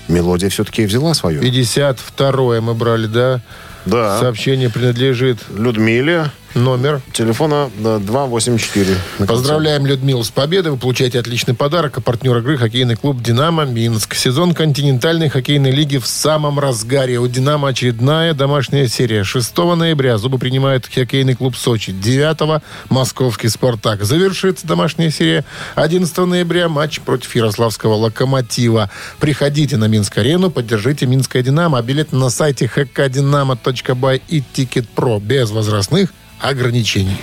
C: Мелодия все-таки взяла свою.
B: 52-е мы брали, да?
C: Да.
B: Сообщение принадлежит
C: Людмиле.
B: Номер.
C: Телефона да, 284. на конце.
B: Поздравляем Людмилу с победой. Вы получаете отличный подарок. А партнер игры хоккейный клуб «Динамо» Минск. Сезон континентальной хоккейной лиги в самом разгаре. У «Динамо» очередная домашняя серия. 6 ноября зубы принимает хоккейный клуб «Сочи». 9 московский «Спартак». Завершится домашняя серия 11 ноября. Матч против ярославского «Локомотива». Приходите на Минск-арену, поддержите «Минское Динамо». А билет на сайте hkdinamo.by и «Тикет.Про» без возрастных ограничений.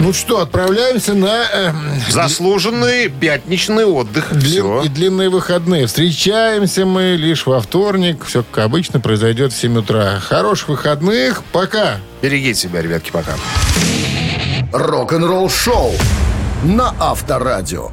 B: Ну что, отправляемся на э,
C: Заслуженный пятничный отдых.
B: длин-
C: Все.
B: и длинные выходные. Встречаемся мы лишь во вторник. Все как обычно произойдет в 7 утра. Хороших выходных. Пока.
C: Берегите себя, ребятки, пока.
A: Рок-н-ролл-шоу на Авторадио.